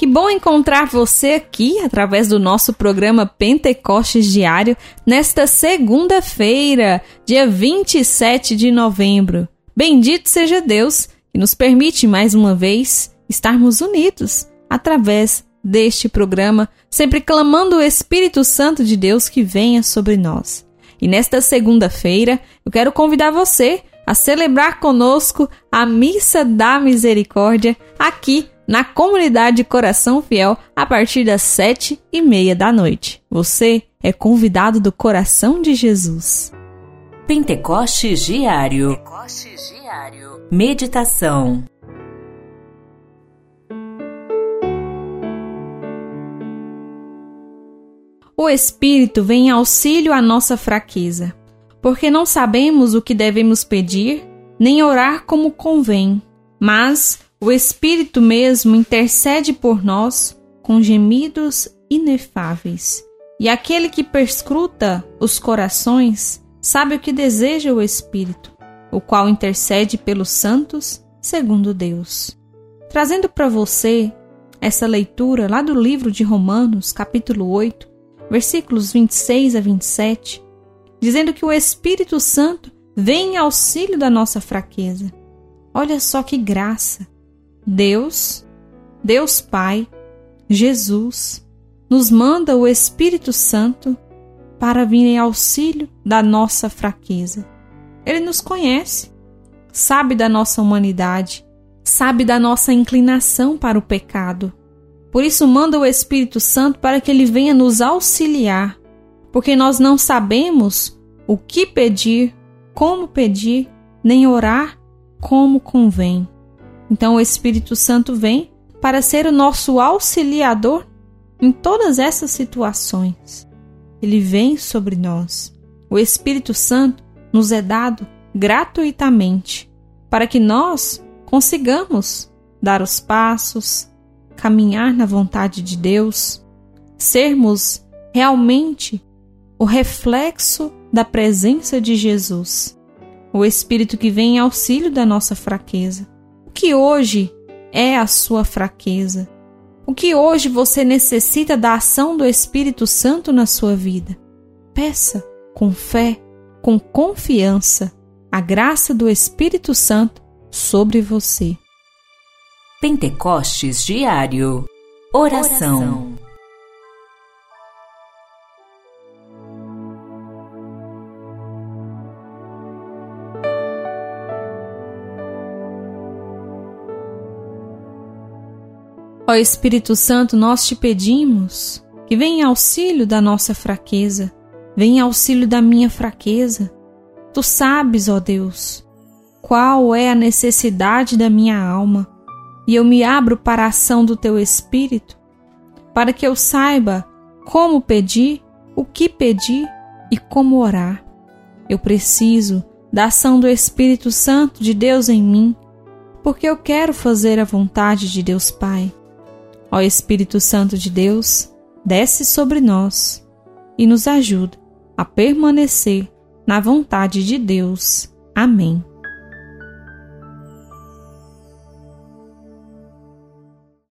Que bom encontrar você aqui através do nosso programa Pentecostes Diário nesta segunda-feira, dia 27 de novembro. Bendito seja Deus que nos permite mais uma vez estarmos unidos através deste programa, sempre clamando o Espírito Santo de Deus que venha sobre nós. E nesta segunda-feira, eu quero convidar você a celebrar conosco a Missa da Misericórdia aqui na comunidade Coração Fiel a partir das sete e meia da noite. Você é convidado do coração de Jesus. Pentecostes Diário. Pentecostes Diário. Meditação. O Espírito vem em auxílio à nossa fraqueza, porque não sabemos o que devemos pedir, nem orar como convém, mas o Espírito mesmo intercede por nós com gemidos inefáveis. E aquele que perscruta os corações sabe o que deseja o Espírito, o qual intercede pelos santos segundo Deus. Trazendo para você essa leitura lá do livro de Romanos, capítulo 8, versículos 26 a 27, dizendo que o Espírito Santo vem em auxílio da nossa fraqueza. Olha só que graça! Deus, Deus Pai, Jesus, nos manda o Espírito Santo para vir em auxílio da nossa fraqueza. Ele nos conhece, sabe da nossa humanidade, sabe da nossa inclinação para o pecado. Por isso, manda o Espírito Santo para que ele venha nos auxiliar, porque nós não sabemos o que pedir, como pedir, nem orar como convém. Então o Espírito Santo vem para ser o nosso auxiliador em todas essas situações. Ele vem sobre nós. O Espírito Santo nos é dado gratuitamente para que nós consigamos dar os passos, caminhar na vontade de Deus, sermos realmente o reflexo da presença de Jesus. O Espírito que vem em auxílio da nossa fraqueza o que hoje é a sua fraqueza? O que hoje você necessita da ação do Espírito Santo na sua vida? Peça com fé, com confiança, a graça do Espírito Santo sobre você. Pentecostes Diário Oração. Oração. Ó Espírito Santo, nós te pedimos que venha auxílio da nossa fraqueza, venha auxílio da minha fraqueza. Tu sabes, ó Deus, qual é a necessidade da minha alma, e eu me abro para a ação do teu Espírito, para que eu saiba como pedir, o que pedir e como orar. Eu preciso da ação do Espírito Santo de Deus em mim, porque eu quero fazer a vontade de Deus Pai. Ó Espírito Santo de Deus, desce sobre nós e nos ajuda a permanecer na vontade de Deus. Amém.